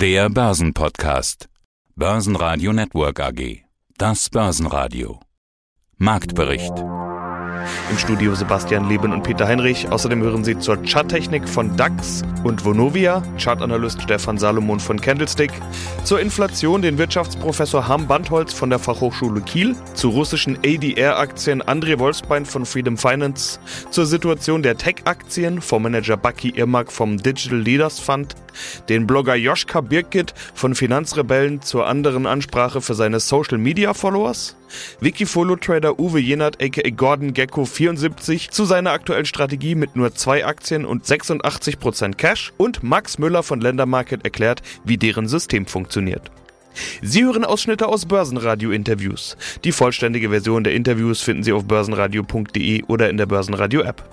Der Börsenpodcast. Börsenradio Network AG. Das Börsenradio. Marktbericht. Im Studio Sebastian Leben und Peter Heinrich. Außerdem hören Sie zur Charttechnik von DAX und Vonovia, Chartanalyst Stefan Salomon von Candlestick, zur Inflation den Wirtschaftsprofessor Harm Bandholz von der Fachhochschule Kiel, zu russischen ADR-Aktien André Wolfsbein von Freedom Finance, zur Situation der Tech-Aktien Fondsmanager Bucky Irmak vom Digital Leaders Fund, den Blogger Joschka Birkit von Finanzrebellen zur anderen Ansprache für seine Social-Media-Followers, Wikifolio-Trader Uwe Jenert aka Gordon Gecko 74 zu seiner aktuellen Strategie mit nur zwei Aktien und 86% Cash und Max Müller von Ländermarket erklärt, wie deren System funktioniert. Sie hören Ausschnitte aus Börsenradio-Interviews. Die vollständige Version der Interviews finden Sie auf börsenradio.de oder in der Börsenradio-App.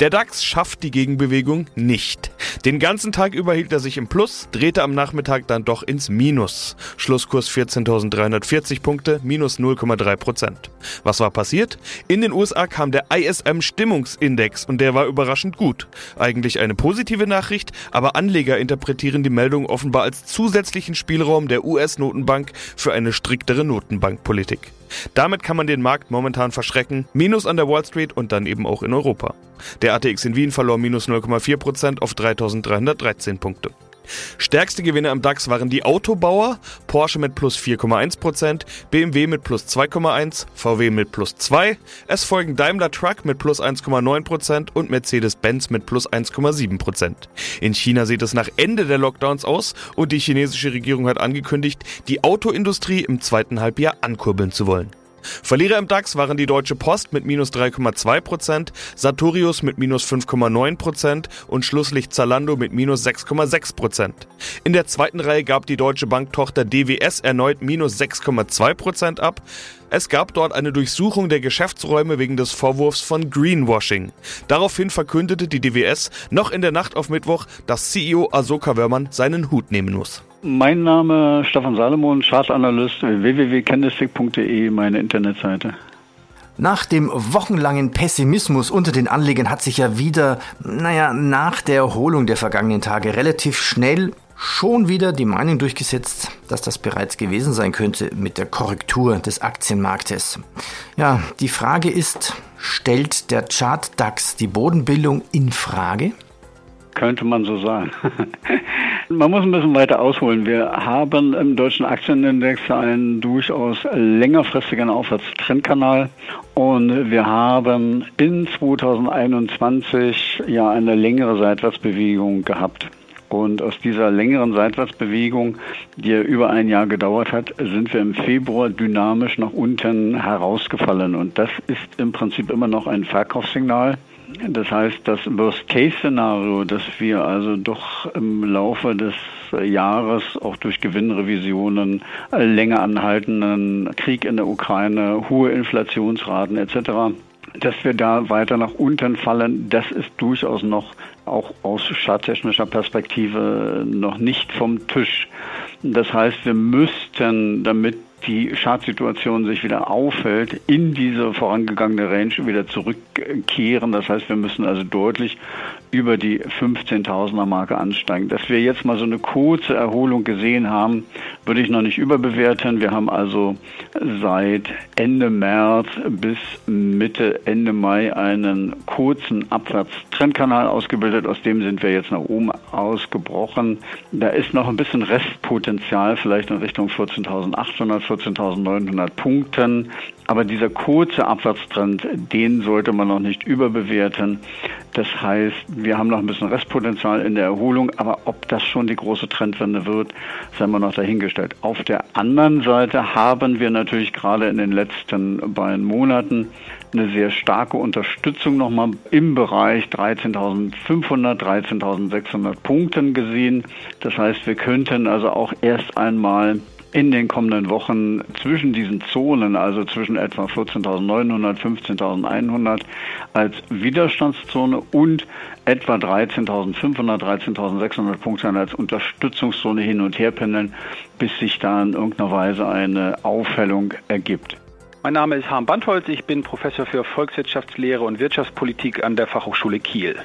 Der DAX schafft die Gegenbewegung nicht. Den ganzen Tag über hielt er sich im Plus, drehte am Nachmittag dann doch ins Minus. Schlusskurs 14.340 Punkte, minus 0,3 Prozent. Was war passiert? In den USA kam der ISM Stimmungsindex und der war überraschend gut. Eigentlich eine positive Nachricht, aber Anleger interpretieren die Meldung offenbar als zusätzlichen Spielraum der US-Notenbank für eine striktere Notenbankpolitik. Damit kann man den Markt momentan verschrecken. Minus an der Wall Street und dann eben auch in Europa. Der ATX in Wien verlor minus 0,4% auf 3313 Punkte. Stärkste Gewinne am DAX waren die Autobauer, Porsche mit plus 4,1%, BMW mit plus 2,1%, VW mit plus 2%, es folgen Daimler Truck mit plus 1,9% und Mercedes-Benz mit plus 1,7%. In China sieht es nach Ende der Lockdowns aus und die chinesische Regierung hat angekündigt, die Autoindustrie im zweiten Halbjahr ankurbeln zu wollen. Verlierer im DAX waren die Deutsche Post mit minus 3,2%, Sartorius mit minus 5,9% und Schlusslicht Zalando mit minus 6,6%. In der zweiten Reihe gab die deutsche Banktochter DWS erneut minus 6,2% ab. Es gab dort eine Durchsuchung der Geschäftsräume wegen des Vorwurfs von Greenwashing. Daraufhin verkündete die DWS noch in der Nacht auf Mittwoch, dass CEO Asoka Wörmann seinen Hut nehmen muss. Mein Name Stefan Salomon, Chartanalyst, www.candlestick.de, meine Internetseite. Nach dem wochenlangen Pessimismus unter den Anlegern hat sich ja wieder, naja, nach der Erholung der vergangenen Tage relativ schnell schon wieder die Meinung durchgesetzt, dass das bereits gewesen sein könnte mit der Korrektur des Aktienmarktes. Ja, die Frage ist, stellt der Chart DAX die Bodenbildung in Frage? Könnte man so sagen. man muss ein bisschen weiter ausholen. Wir haben im deutschen Aktienindex einen durchaus längerfristigen Aufwärtstrendkanal und wir haben in 2021 ja eine längere Seitwärtsbewegung gehabt. Und aus dieser längeren Seitwärtsbewegung, die ja über ein Jahr gedauert hat, sind wir im Februar dynamisch nach unten herausgefallen. Und das ist im Prinzip immer noch ein Verkaufssignal. Das heißt, das Worst-Case-Szenario, dass wir also doch im Laufe des Jahres auch durch Gewinnrevisionen, länger anhaltenden Krieg in der Ukraine, hohe Inflationsraten etc., dass wir da weiter nach unten fallen, das ist durchaus noch auch aus charttechnischer Perspektive noch nicht vom Tisch. Das heißt, wir müssten, damit die Chartsituation sich wieder aufhält, in diese vorangegangene Range wieder zurückkehren. Das heißt, wir müssen also deutlich über die 15.000er Marke ansteigen. Dass wir jetzt mal so eine kurze Erholung gesehen haben, würde ich noch nicht überbewerten. Wir haben also seit Ende März bis Mitte, Ende Mai einen kurzen Abwärtstrendkanal ausgebildet. Aus dem sind wir jetzt nach oben ausgebrochen. Da ist noch ein bisschen Restpotenzial, vielleicht in Richtung 14.800, 14.900 Punkten. Aber dieser kurze Abwärtstrend, den sollte man noch nicht überbewerten. Das heißt, wir haben noch ein bisschen Restpotenzial in der Erholung, aber ob das schon die große Trendwende wird, sei mal noch dahingestellt. Auf der anderen Seite haben wir natürlich gerade in den letzten beiden Monaten eine sehr starke Unterstützung nochmal im Bereich 13.500, 13.600 Punkten gesehen. Das heißt, wir könnten also auch erst einmal in den kommenden Wochen zwischen diesen Zonen, also zwischen etwa 14.900, 15.100 als Widerstandszone und etwa 13.500, 13.600 Punkte als Unterstützungszone hin und her pendeln, bis sich da in irgendeiner Weise eine Aufhellung ergibt. Mein Name ist Harm Bandholz, ich bin Professor für Volkswirtschaftslehre und Wirtschaftspolitik an der Fachhochschule Kiel.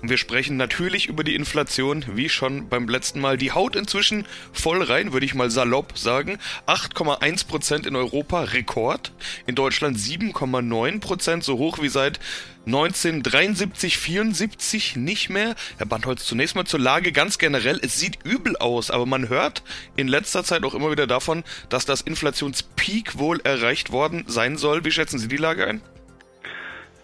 Und wir sprechen natürlich über die Inflation, wie schon beim letzten Mal. Die haut inzwischen voll rein, würde ich mal salopp sagen. 8,1 Prozent in Europa, Rekord. In Deutschland 7,9 Prozent, so hoch wie seit 1973, 74 nicht mehr. Herr Bandholz, zunächst mal zur Lage ganz generell. Es sieht übel aus, aber man hört in letzter Zeit auch immer wieder davon, dass das Inflationspeak wohl erreicht worden sein soll. Wie schätzen Sie die Lage ein?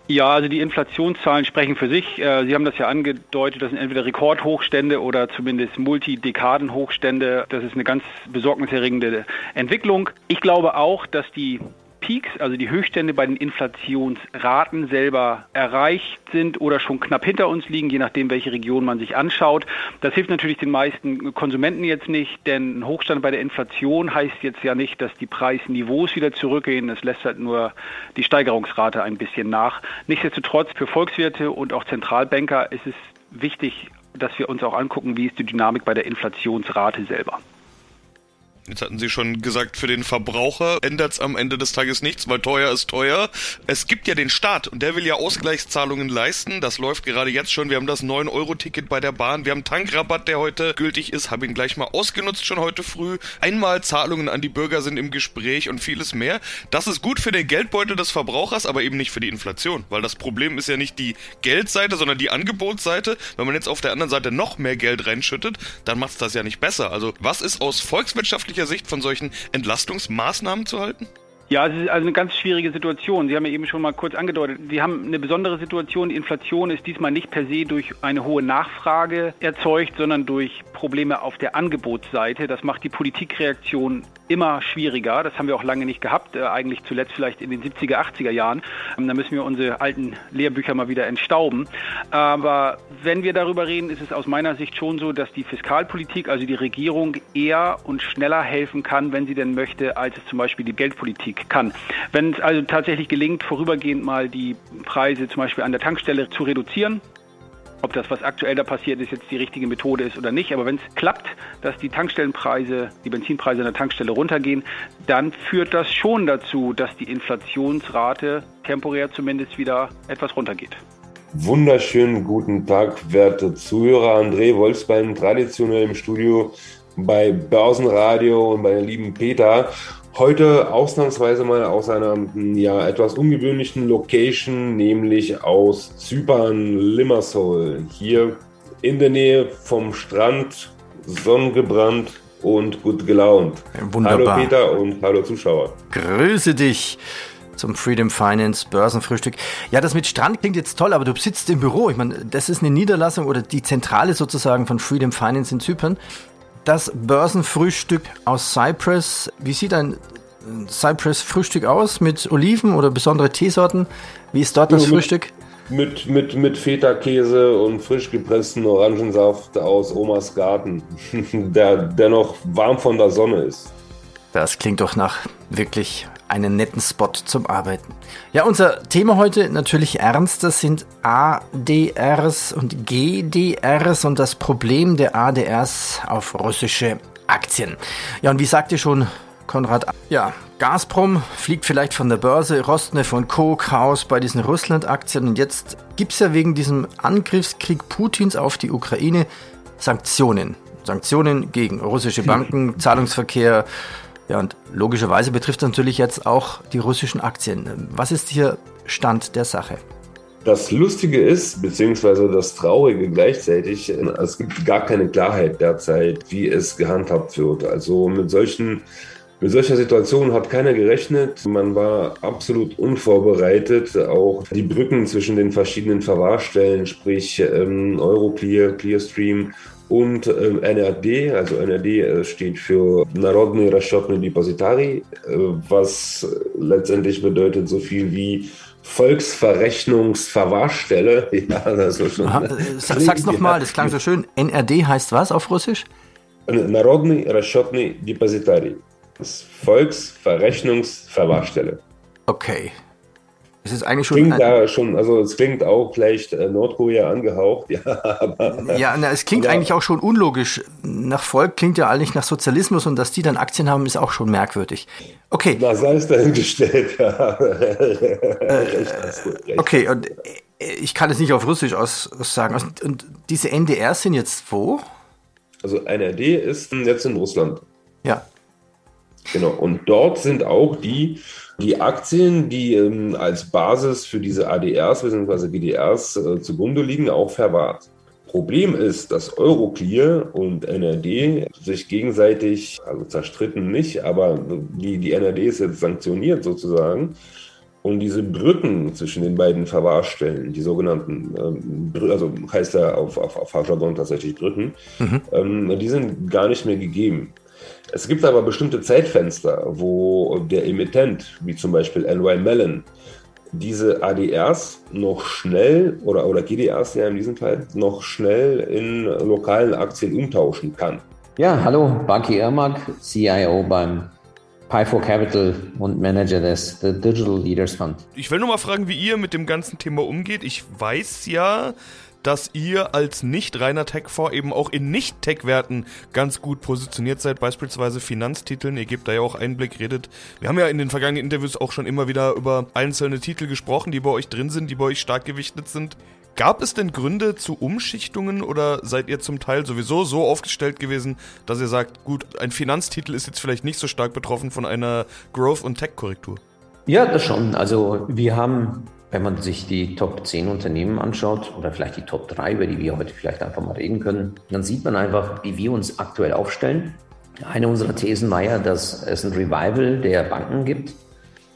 Ja, also die Inflationszahlen sprechen für sich. Äh, Sie haben das ja angedeutet, das sind entweder Rekordhochstände oder zumindest Multidekadenhochstände. Das ist eine ganz besorgniserregende Entwicklung. Ich glaube auch, dass die Peaks, also die Höchststände bei den Inflationsraten selber erreicht sind oder schon knapp hinter uns liegen, je nachdem, welche Region man sich anschaut. Das hilft natürlich den meisten Konsumenten jetzt nicht, denn ein Hochstand bei der Inflation heißt jetzt ja nicht, dass die Preisniveaus wieder zurückgehen. Es lässt halt nur die Steigerungsrate ein bisschen nach. Nichtsdestotrotz für Volkswirte und auch Zentralbanker ist es wichtig, dass wir uns auch angucken, wie ist die Dynamik bei der Inflationsrate selber. Jetzt hatten Sie schon gesagt, für den Verbraucher ändert es am Ende des Tages nichts, weil teuer ist teuer. Es gibt ja den Staat und der will ja Ausgleichszahlungen leisten. Das läuft gerade jetzt schon. Wir haben das 9-Euro-Ticket bei der Bahn. Wir haben Tankrabatt, der heute gültig ist. Habe ihn gleich mal ausgenutzt schon heute früh. Einmal Zahlungen an die Bürger sind im Gespräch und vieles mehr. Das ist gut für den Geldbeutel des Verbrauchers, aber eben nicht für die Inflation. Weil das Problem ist ja nicht die Geldseite, sondern die Angebotsseite. Wenn man jetzt auf der anderen Seite noch mehr Geld reinschüttet, dann macht es das ja nicht besser. Also was ist aus volkswirtschaftlicher wirtschaftlicher Sicht von solchen Entlastungsmaßnahmen zu halten? Ja, es ist also eine ganz schwierige Situation. Sie haben ja eben schon mal kurz angedeutet, wir haben eine besondere Situation. Die Inflation ist diesmal nicht per se durch eine hohe Nachfrage erzeugt, sondern durch Probleme auf der Angebotsseite. Das macht die Politikreaktion immer schwieriger. Das haben wir auch lange nicht gehabt, äh, eigentlich zuletzt vielleicht in den 70er, 80er Jahren. Ähm, da müssen wir unsere alten Lehrbücher mal wieder entstauben. Aber wenn wir darüber reden, ist es aus meiner Sicht schon so, dass die Fiskalpolitik, also die Regierung, eher und schneller helfen kann, wenn sie denn möchte, als es zum Beispiel die Geldpolitik kann. Wenn es also tatsächlich gelingt, vorübergehend mal die Preise zum Beispiel an der Tankstelle zu reduzieren, ob das, was aktuell da passiert ist, jetzt die richtige Methode ist oder nicht. Aber wenn es klappt, dass die Tankstellenpreise, die Benzinpreise an der Tankstelle runtergehen, dann führt das schon dazu, dass die Inflationsrate temporär zumindest wieder etwas runtergeht. Wunderschönen guten Tag, werte Zuhörer. André Wolfsbein, traditionell im Studio bei Börsenradio und bei der lieben Peter. Heute ausnahmsweise mal aus einer ja, etwas ungewöhnlichen Location, nämlich aus Zypern, Limassol. Hier in der Nähe vom Strand, sonnengebrannt und gut gelaunt. Wunderbar. Hallo Peter und hallo Zuschauer. Grüße dich zum Freedom Finance Börsenfrühstück. Ja, das mit Strand klingt jetzt toll, aber du sitzt im Büro. Ich meine, das ist eine Niederlassung oder die Zentrale sozusagen von Freedom Finance in Zypern das Börsenfrühstück aus Cyprus. Wie sieht ein Cyprus-Frühstück aus? Mit Oliven oder besondere Teesorten? Wie ist dort das mit, Frühstück? Mit, mit, mit Feta-Käse und frisch gepressten Orangensaft aus Omas Garten, der, der noch warm von der Sonne ist. Das klingt doch nach wirklich einen netten Spot zum Arbeiten. Ja, unser Thema heute natürlich ernst. Das sind ADRs und GDRs und das Problem der ADRs auf russische Aktien. Ja, und wie sagte schon Konrad, ja, Gazprom fliegt vielleicht von der Börse, Rostneff und Co. Chaos bei diesen Russland-Aktien und jetzt gibt es ja wegen diesem Angriffskrieg Putins auf die Ukraine Sanktionen. Sanktionen gegen russische Banken, Zahlungsverkehr, ja, und logischerweise betrifft das natürlich jetzt auch die russischen Aktien. Was ist hier Stand der Sache? Das Lustige ist, beziehungsweise das Traurige gleichzeitig, es gibt gar keine Klarheit derzeit, wie es gehandhabt wird. Also mit solchen mit solcher Situation hat keiner gerechnet. Man war absolut unvorbereitet. Auch die Brücken zwischen den verschiedenen Verwahrstellen, sprich ähm, Euroclear, Clearstream und äh, NRD, also NRD äh, steht für Народный расчетный депозитарий, äh, was letztendlich bedeutet so viel wie Volksverrechnungsverwahrstelle. Ja, das ist schon. Aha, äh, sag's nochmal, das klang so schön. NRD heißt was auf Russisch? Народный расчетный депозитарий. Das Volksverrechnungsverwahrstelle. Okay. es ist eigentlich schon. Klingt da schon, also es klingt auch vielleicht äh, Nordkorea angehaucht, ja. Aber, ja, na, es klingt aber, eigentlich auch schon unlogisch. Nach Volk klingt ja eigentlich nach Sozialismus und dass die dann Aktien haben, ist auch schon merkwürdig. Okay. Na, sei es dahingestellt, ja. Äh, okay, und äh, ich kann es nicht auf Russisch aus, sagen. Und diese NDR sind jetzt wo? Also NRD ist jetzt in Russland. Ja. Genau. Und dort sind auch die, die Aktien, die ähm, als Basis für diese ADRs bzw. GDRs äh, zugrunde liegen, auch verwahrt. Problem ist, dass Euroclear und NRD sich gegenseitig, also zerstritten nicht, aber die, die NRD ist jetzt sanktioniert sozusagen. Und diese Brücken zwischen den beiden Verwahrstellen, die sogenannten, ähm, also heißt ja auf, auf, auf Fachjargon tatsächlich Brücken, mhm. ähm, die sind gar nicht mehr gegeben. Es gibt aber bestimmte Zeitfenster, wo der Emittent, wie zum Beispiel LY Mellon, diese ADRs noch schnell oder, oder GDRs ja in diesem Fall noch schnell in lokalen Aktien umtauschen kann. Ja, hallo, Baki Ermak, CIO beim Pi4 Capital und Manager des The Digital Leaders Fund. Ich will nur mal fragen, wie ihr mit dem ganzen Thema umgeht. Ich weiß ja, dass ihr als nicht reiner Tech-Fonds eben auch in Nicht-Tech-Werten ganz gut positioniert seid, beispielsweise Finanztiteln. Ihr gebt da ja auch Einblick, redet. Wir haben ja in den vergangenen Interviews auch schon immer wieder über einzelne Titel gesprochen, die bei euch drin sind, die bei euch stark gewichtet sind. Gab es denn Gründe zu Umschichtungen oder seid ihr zum Teil sowieso so aufgestellt gewesen, dass ihr sagt, gut, ein Finanztitel ist jetzt vielleicht nicht so stark betroffen von einer Growth- und Tech-Korrektur? Ja, das schon. Also wir haben wenn man sich die Top 10 Unternehmen anschaut oder vielleicht die Top 3, über die wir heute vielleicht einfach mal reden können, dann sieht man einfach, wie wir uns aktuell aufstellen. Eine unserer Thesen war ja, dass es ein Revival der Banken gibt,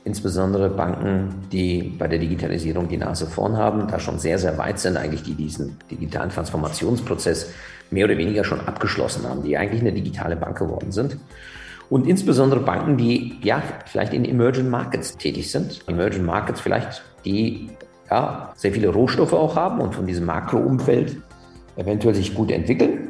insbesondere Banken, die bei der Digitalisierung die Nase vorn haben, da schon sehr, sehr weit sind, eigentlich die diesen digitalen Transformationsprozess mehr oder weniger schon abgeschlossen haben, die eigentlich eine digitale Bank geworden sind. Und insbesondere Banken, die ja vielleicht in Emerging Markets tätig sind. Emerging Markets vielleicht die ja, sehr viele Rohstoffe auch haben und von diesem Makroumfeld eventuell sich gut entwickeln.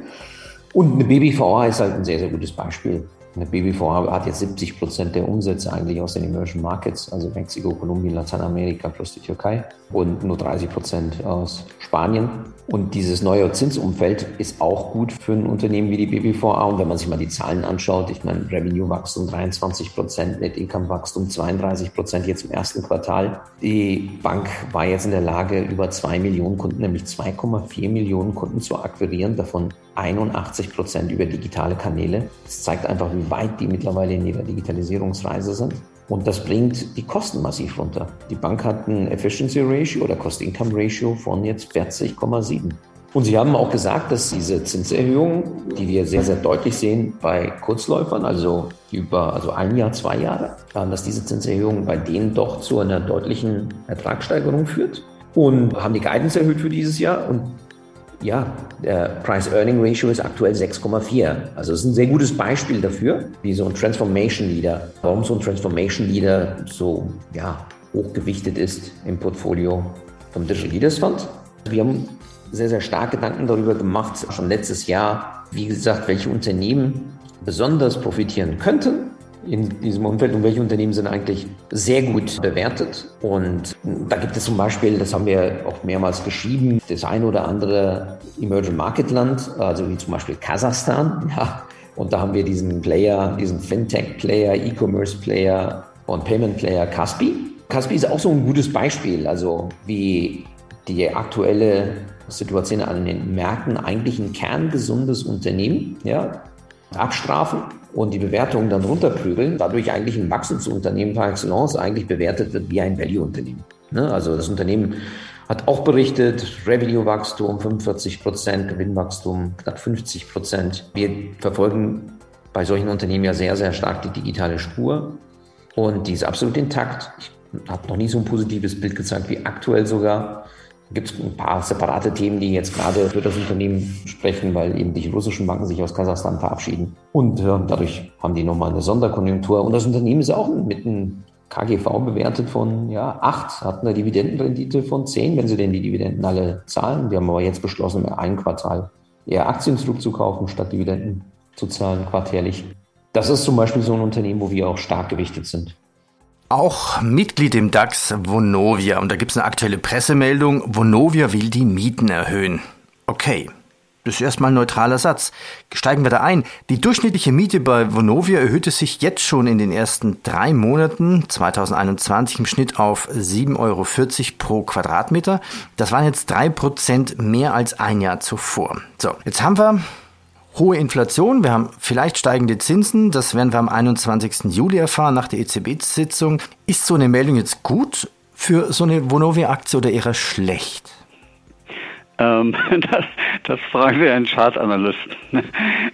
Und eine BBVA ist halt ein sehr, sehr gutes Beispiel. Eine BBVA hat jetzt 70 Prozent der Umsätze eigentlich aus den Emerging Markets, also Mexiko, Kolumbien, Lateinamerika plus die Türkei und nur 30 Prozent aus Spanien. Und dieses neue Zinsumfeld ist auch gut für ein Unternehmen wie die BBVA. Und wenn man sich mal die Zahlen anschaut, ich meine, Revenue-Wachstum 23 Prozent, Net-Income-Wachstum 32 Prozent jetzt im ersten Quartal. Die Bank war jetzt in der Lage, über zwei Millionen Kunden, nämlich 2,4 Millionen Kunden zu akquirieren, davon 81 Prozent über digitale Kanäle. Das zeigt einfach, wie weit die mittlerweile in ihrer Digitalisierungsreise sind. Und das bringt die Kosten massiv runter. Die Bank hat ein Efficiency Ratio oder Cost-Income Ratio von jetzt 40,7. Und Sie haben auch gesagt, dass diese Zinserhöhungen, die wir sehr, sehr deutlich sehen bei Kurzläufern, also über also ein Jahr, zwei Jahre, dass diese Zinserhöhung bei denen doch zu einer deutlichen Ertragssteigerung führt. Und haben die Guidance erhöht für dieses Jahr. Und ja, der Price-Earning-Ratio ist aktuell 6,4. Also es ist ein sehr gutes Beispiel dafür, wie so ein Transformation Leader, warum so ein Transformation Leader so ja, hochgewichtet ist im Portfolio vom Digital Leaders Fund. Wir haben sehr, sehr stark Gedanken darüber gemacht, schon letztes Jahr, wie gesagt, welche Unternehmen besonders profitieren könnten in diesem Umfeld und welche Unternehmen sind eigentlich sehr gut bewertet. Und da gibt es zum Beispiel, das haben wir auch mehrmals geschrieben, das ein oder andere Emerging Market Land, also wie zum Beispiel Kasachstan. Ja. Und da haben wir diesen Player, diesen Fintech-Player, E-Commerce-Player und Payment-Player Caspi. Caspi ist auch so ein gutes Beispiel, also wie die aktuelle Situation an den Märkten eigentlich ein kerngesundes Unternehmen ja, abstrafen und die Bewertungen dann runterprügeln, dadurch eigentlich ein Wachstumsunternehmen par excellence eigentlich bewertet wird wie ein Value-Unternehmen. Ne? Also das Unternehmen hat auch berichtet, Revenue-Wachstum 45 Prozent, Gewinnwachstum knapp 50 Prozent. Wir verfolgen bei solchen Unternehmen ja sehr, sehr stark die digitale Spur und die ist absolut intakt. Ich habe noch nie so ein positives Bild gezeigt wie aktuell sogar gibt es ein paar separate Themen, die jetzt gerade für das Unternehmen sprechen, weil eben die russischen Banken sich aus Kasachstan verabschieden. Und äh, dadurch haben die nochmal eine Sonderkonjunktur. Und das Unternehmen ist auch mit einem KGV bewertet von ja, 8, hat eine Dividendenrendite von 10, wenn sie denn die Dividenden alle zahlen. Wir haben aber jetzt beschlossen, im einen Quartal eher Aktien zurückzukaufen, statt Dividenden zu zahlen, quartärlich. Das ist zum Beispiel so ein Unternehmen, wo wir auch stark gewichtet sind. Auch Mitglied im DAX Vonovia. Und da gibt es eine aktuelle Pressemeldung. Vonovia will die Mieten erhöhen. Okay. Das ist erstmal ein neutraler Satz. Steigen wir da ein. Die durchschnittliche Miete bei Vonovia erhöhte sich jetzt schon in den ersten drei Monaten 2021 im Schnitt auf 7,40 Euro pro Quadratmeter. Das waren jetzt drei Prozent mehr als ein Jahr zuvor. So, jetzt haben wir hohe Inflation, wir haben vielleicht steigende Zinsen, das werden wir am 21. Juli erfahren nach der EZB-Sitzung. Ist so eine Meldung jetzt gut für so eine Vonovia-Aktie oder eher schlecht? Ähm, das, das fragen wir einen Chartanalysten.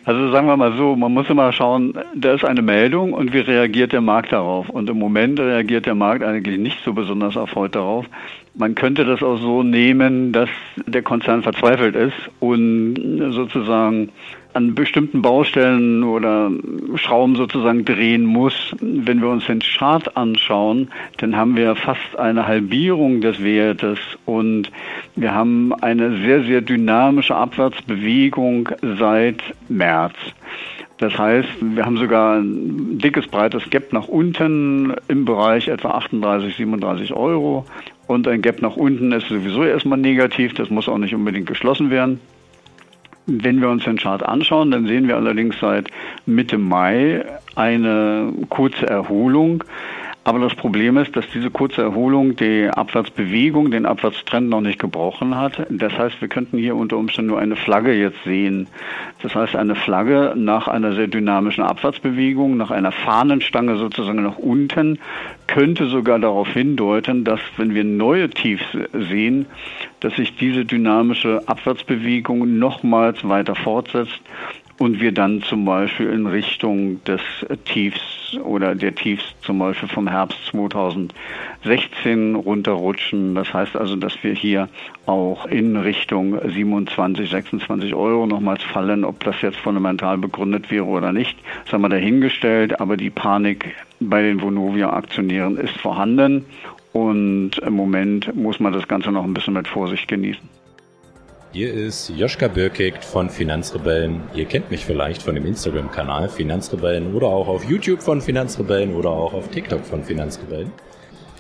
Also sagen wir mal so, man muss immer schauen, da ist eine Meldung und wie reagiert der Markt darauf? Und im Moment reagiert der Markt eigentlich nicht so besonders erfreut darauf. Man könnte das auch so nehmen, dass der Konzern verzweifelt ist und sozusagen an bestimmten Baustellen oder Schrauben sozusagen drehen muss. Wenn wir uns den Chart anschauen, dann haben wir fast eine Halbierung des Wertes und wir haben eine sehr, sehr dynamische Abwärtsbewegung seit März. Das heißt, wir haben sogar ein dickes, breites Gap nach unten im Bereich etwa 38, 37 Euro. Und ein Gap nach unten ist sowieso erstmal negativ, das muss auch nicht unbedingt geschlossen werden. Wenn wir uns den Chart anschauen, dann sehen wir allerdings seit Mitte Mai eine kurze Erholung. Aber das Problem ist, dass diese kurze Erholung die Abwärtsbewegung, den Abwärtstrend noch nicht gebrochen hat. Das heißt, wir könnten hier unter Umständen nur eine Flagge jetzt sehen. Das heißt, eine Flagge nach einer sehr dynamischen Abwärtsbewegung, nach einer Fahnenstange sozusagen nach unten, könnte sogar darauf hindeuten, dass wenn wir neue Tiefs sehen, dass sich diese dynamische Abwärtsbewegung nochmals weiter fortsetzt und wir dann zum Beispiel in Richtung des Tiefs oder der Tiefs zum Beispiel vom Herbst 2016 runterrutschen. Das heißt also, dass wir hier auch in Richtung 27, 26 Euro nochmals fallen. Ob das jetzt fundamental begründet wäre oder nicht, das haben wir dahingestellt. Aber die Panik bei den Vonovia-Aktionären ist vorhanden. Und im Moment muss man das Ganze noch ein bisschen mit Vorsicht genießen. Hier ist Joschka Birkigt von Finanzrebellen. Ihr kennt mich vielleicht von dem Instagram-Kanal Finanzrebellen oder auch auf YouTube von Finanzrebellen oder auch auf TikTok von Finanzrebellen.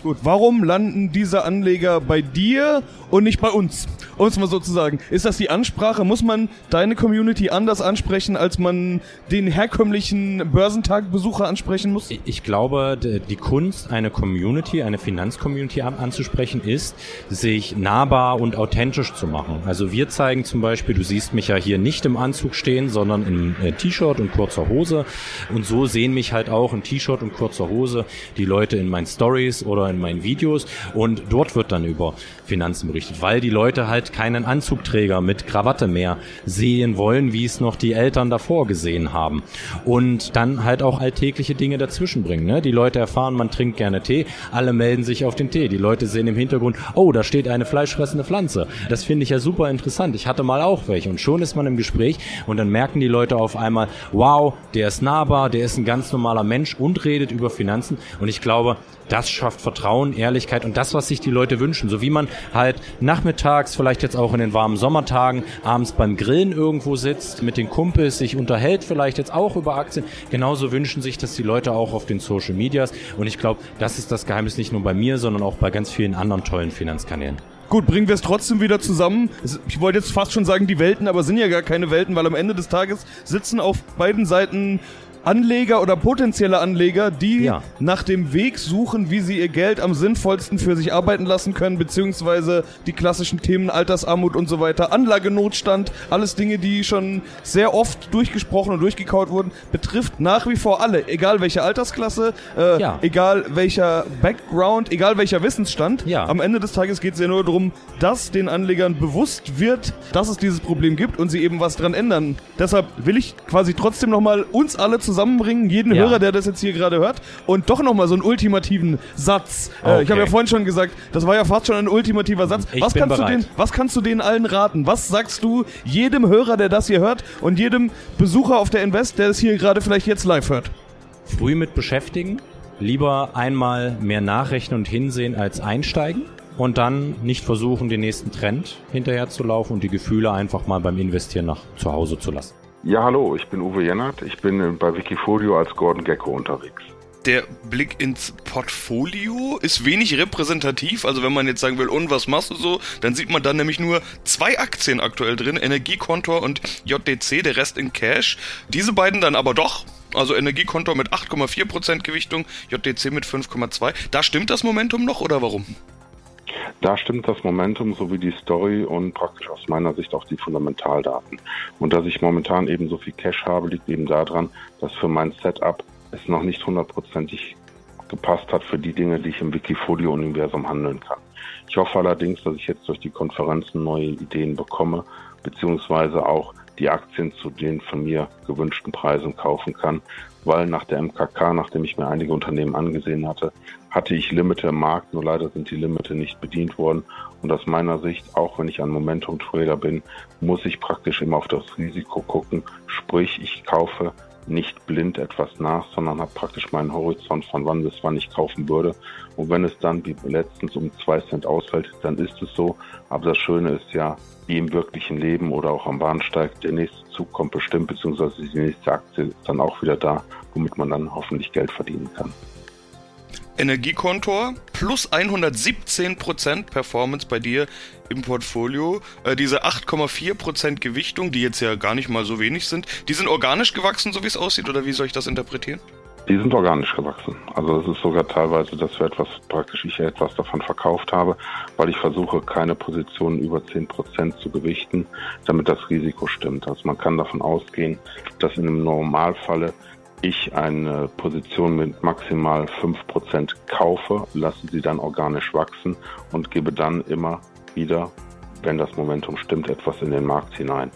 Gut, warum landen diese Anleger bei dir und nicht bei uns? Um es mal so zu sagen. Ist das die Ansprache? Muss man deine Community anders ansprechen, als man den herkömmlichen Börsentagbesucher ansprechen muss? Ich glaube, die Kunst, eine Community, eine Finanzcommunity anzusprechen, ist, sich nahbar und authentisch zu machen. Also wir zeigen zum Beispiel, du siehst mich ja hier nicht im Anzug stehen, sondern im äh, T-Shirt und kurzer Hose. Und so sehen mich halt auch in T-Shirt und kurzer Hose die Leute in meinen Stories oder in meinen Videos und dort wird dann über Finanzen berichtet, weil die Leute halt keinen Anzugträger mit Krawatte mehr sehen wollen, wie es noch die Eltern davor gesehen haben. Und dann halt auch alltägliche Dinge dazwischen bringen. Ne? Die Leute erfahren, man trinkt gerne Tee, alle melden sich auf den Tee. Die Leute sehen im Hintergrund, oh, da steht eine fleischfressende Pflanze. Das finde ich ja super interessant. Ich hatte mal auch welche und schon ist man im Gespräch und dann merken die Leute auf einmal, wow, der ist nahbar, der ist ein ganz normaler Mensch und redet über Finanzen und ich glaube, das schafft Vertrauen, Ehrlichkeit und das, was sich die Leute wünschen. So wie man halt nachmittags, vielleicht jetzt auch in den warmen Sommertagen, abends beim Grillen irgendwo sitzt, mit den Kumpels sich unterhält, vielleicht jetzt auch über Aktien. Genauso wünschen sich das die Leute auch auf den Social Medias. Und ich glaube, das ist das Geheimnis nicht nur bei mir, sondern auch bei ganz vielen anderen tollen Finanzkanälen. Gut, bringen wir es trotzdem wieder zusammen. Ich wollte jetzt fast schon sagen die Welten, aber sind ja gar keine Welten, weil am Ende des Tages sitzen auf beiden Seiten Anleger oder potenzielle Anleger, die ja. nach dem Weg suchen, wie sie ihr Geld am sinnvollsten für sich arbeiten lassen können, beziehungsweise die klassischen Themen Altersarmut und so weiter, Anlagenotstand, alles Dinge, die schon sehr oft durchgesprochen und durchgekaut wurden, betrifft nach wie vor alle, egal welche Altersklasse, äh, ja. egal welcher Background, egal welcher Wissensstand. Ja. Am Ende des Tages geht es ja nur darum, dass den Anlegern bewusst wird, dass es dieses Problem gibt und sie eben was dran ändern. Deshalb will ich quasi trotzdem nochmal uns alle zusammenbringen, jeden ja. Hörer, der das jetzt hier gerade hört, und doch nochmal so einen ultimativen Satz. Okay. Äh, ich habe ja vorhin schon gesagt, das war ja fast schon ein ultimativer Satz. Ich was, kannst bereit. du den, was kannst du denen allen raten? Was sagst du jedem Hörer, der das hier hört und jedem Besucher auf der Invest, der es hier gerade vielleicht jetzt live hört? Früh mit beschäftigen, lieber einmal mehr nachrechnen und hinsehen als einsteigen und dann nicht versuchen, den nächsten Trend hinterher zu laufen und die Gefühle einfach mal beim Investieren nach zu Hause zu lassen. Ja, hallo, ich bin Uwe Jennert. Ich bin bei Wikifolio als Gordon Gecko unterwegs. Der Blick ins Portfolio ist wenig repräsentativ. Also wenn man jetzt sagen will, und was machst du so, dann sieht man dann nämlich nur zwei Aktien aktuell drin, Energiekontor und JDC, der Rest in Cash. Diese beiden dann aber doch. Also Energiekontor mit 8,4% Gewichtung, JDC mit 5,2%. Da stimmt das Momentum noch oder warum? Da stimmt das Momentum sowie die Story und praktisch aus meiner Sicht auch die Fundamentaldaten. Und dass ich momentan eben so viel Cash habe, liegt eben daran, dass für mein Setup es noch nicht hundertprozentig gepasst hat für die Dinge, die ich im Wikifolio-Universum handeln kann. Ich hoffe allerdings, dass ich jetzt durch die Konferenzen neue Ideen bekomme, beziehungsweise auch die Aktien zu den von mir gewünschten Preisen kaufen kann, weil nach der MKK, nachdem ich mir einige Unternehmen angesehen hatte, hatte ich Limite im Markt, nur leider sind die Limite nicht bedient worden. Und aus meiner Sicht, auch wenn ich ein Momentum-Trader bin, muss ich praktisch immer auf das Risiko gucken. Sprich, ich kaufe nicht blind etwas nach, sondern habe praktisch meinen Horizont von wann bis wann ich kaufen würde. Und wenn es dann wie letztens um zwei Cent ausfällt, dann ist es so. Aber das Schöne ist ja, wie im wirklichen Leben oder auch am Bahnsteig, der nächste Zug kommt bestimmt, beziehungsweise die nächste Aktie ist dann auch wieder da, womit man dann hoffentlich Geld verdienen kann. Energiekontor plus 117% Performance bei dir im Portfolio. Äh, diese 8,4% Gewichtung, die jetzt ja gar nicht mal so wenig sind, die sind organisch gewachsen, so wie es aussieht, oder wie soll ich das interpretieren? Die sind organisch gewachsen. Also es ist sogar teilweise, dass wir etwas praktisch ich etwas davon verkauft habe, weil ich versuche, keine Positionen über 10% zu gewichten, damit das Risiko stimmt. Also man kann davon ausgehen, dass in einem Normalfalle ich eine Position mit maximal 5% kaufe, lasse sie dann organisch wachsen und gebe dann immer wieder, wenn das Momentum stimmt, etwas in den Markt hinein.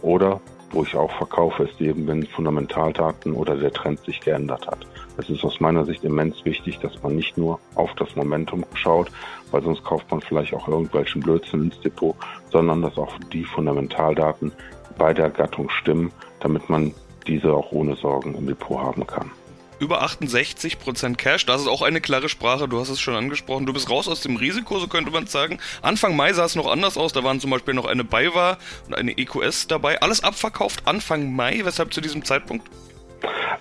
Oder wo ich auch verkaufe, ist eben, wenn Fundamentaldaten oder der Trend sich geändert hat. Es ist aus meiner Sicht immens wichtig, dass man nicht nur auf das Momentum schaut, weil sonst kauft man vielleicht auch irgendwelchen Blödsinn ins Depot, sondern dass auch die Fundamentaldaten bei der Gattung stimmen, damit man diese auch ohne Sorgen im Depot haben kann. Über 68% Cash, das ist auch eine klare Sprache, du hast es schon angesprochen. Du bist raus aus dem Risiko, so könnte man sagen. Anfang Mai sah es noch anders aus, da waren zum Beispiel noch eine BayWa und eine EQS dabei. Alles abverkauft Anfang Mai, weshalb zu diesem Zeitpunkt?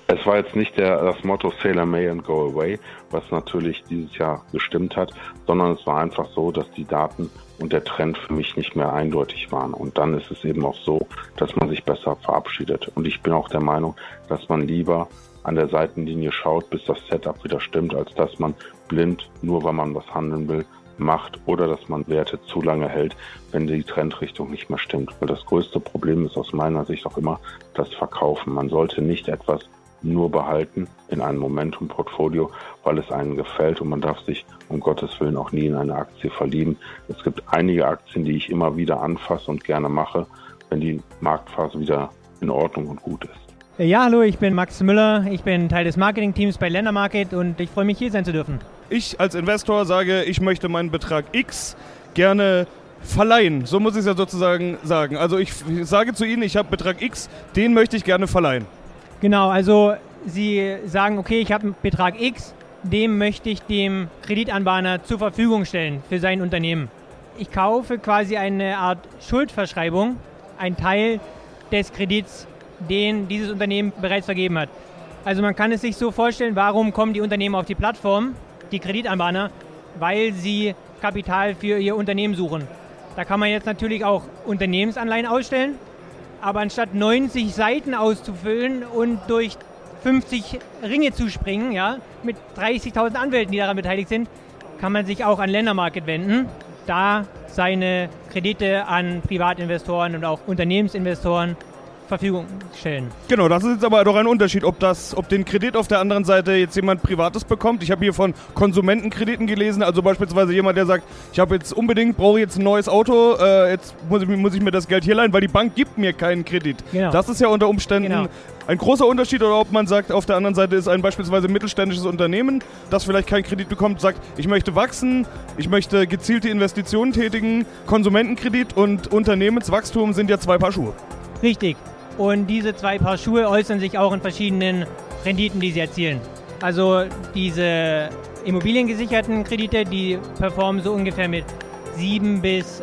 Es war jetzt nicht der, das Motto Sailor May and Go Away, was natürlich dieses Jahr gestimmt hat, sondern es war einfach so, dass die Daten und der Trend für mich nicht mehr eindeutig waren. Und dann ist es eben auch so, dass man sich besser verabschiedet. Und ich bin auch der Meinung, dass man lieber an der Seitenlinie schaut, bis das Setup wieder stimmt, als dass man blind, nur weil man was handeln will, macht oder dass man Werte zu lange hält, wenn die Trendrichtung nicht mehr stimmt. Weil das größte Problem ist aus meiner Sicht auch immer das Verkaufen. Man sollte nicht etwas nur behalten in einem Momentum-Portfolio, weil es einem gefällt und man darf sich um Gottes Willen auch nie in eine Aktie verlieben. Es gibt einige Aktien, die ich immer wieder anfasse und gerne mache, wenn die Marktphase wieder in Ordnung und gut ist. Ja, hallo, ich bin Max Müller, ich bin Teil des Marketingteams bei Ländermarket und ich freue mich hier sein zu dürfen. Ich als Investor sage, ich möchte meinen Betrag X gerne verleihen. So muss ich es ja sozusagen sagen. Also ich sage zu Ihnen, ich habe Betrag X, den möchte ich gerne verleihen. Genau, also Sie sagen, okay, ich habe einen Betrag X, dem möchte ich dem Kreditanbahner zur Verfügung stellen für sein Unternehmen. Ich kaufe quasi eine Art Schuldverschreibung, ein Teil des Kredits, den dieses Unternehmen bereits vergeben hat. Also man kann es sich so vorstellen, warum kommen die Unternehmen auf die Plattform, die Kreditanbahner, weil sie Kapital für ihr Unternehmen suchen. Da kann man jetzt natürlich auch Unternehmensanleihen ausstellen, aber anstatt 90 Seiten auszufüllen und durch 50 Ringe zu springen, ja, mit 30.000 Anwälten, die daran beteiligt sind, kann man sich auch an Ländermarket wenden, da seine Kredite an Privatinvestoren und auch Unternehmensinvestoren Verfügung stellen. Genau, das ist jetzt aber doch ein Unterschied, ob das, ob den Kredit auf der anderen Seite jetzt jemand Privates bekommt. Ich habe hier von Konsumentenkrediten gelesen, also beispielsweise jemand, der sagt, ich habe jetzt unbedingt, brauche jetzt ein neues Auto, äh, jetzt muss ich, muss ich, mir das Geld hier leihen, weil die Bank gibt mir keinen Kredit. Genau. Das ist ja unter Umständen genau. ein großer Unterschied, oder ob man sagt, auf der anderen Seite ist ein beispielsweise mittelständisches Unternehmen, das vielleicht keinen Kredit bekommt, sagt, ich möchte wachsen, ich möchte gezielte Investitionen tätigen, Konsumentenkredit und Unternehmenswachstum sind ja zwei Paar Schuhe. Richtig. Und diese zwei Paar Schuhe äußern sich auch in verschiedenen Renditen, die sie erzielen. Also diese immobiliengesicherten Kredite, die performen so ungefähr mit 7 bis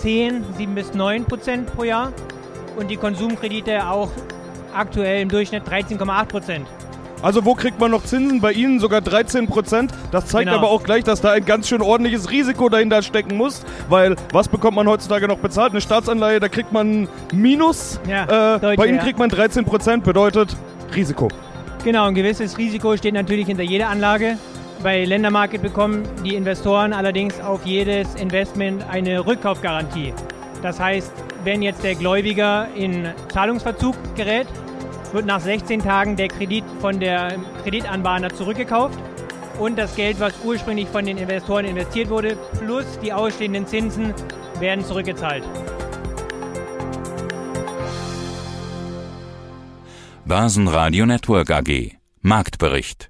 10, 7 bis 9 Prozent pro Jahr. Und die Konsumkredite auch aktuell im Durchschnitt 13,8 Prozent. Also wo kriegt man noch Zinsen? Bei Ihnen sogar 13 Prozent. Das zeigt Genau. aber auch gleich, dass da ein ganz schön ordentliches Risiko dahinter stecken muss. Weil was bekommt man heutzutage noch bezahlt? Eine Staatsanleihe, da kriegt man Minus. Ja, äh, Deutsche, bei Ihnen ja. kriegt man 13 Prozent, bedeutet Risiko. Genau, ein gewisses Risiko steht natürlich hinter jeder Anlage. Bei Ländermarket bekommen die Investoren allerdings auf jedes Investment eine Rückkaufgarantie. Das heißt, wenn jetzt der Gläubiger in Zahlungsverzug gerät, wird nach 16 Tagen der Kredit von der Kreditanbahner zurückgekauft und das Geld, was ursprünglich von den Investoren investiert wurde, plus die ausstehenden Zinsen werden zurückgezahlt. Börsenradio Network AG. Marktbericht.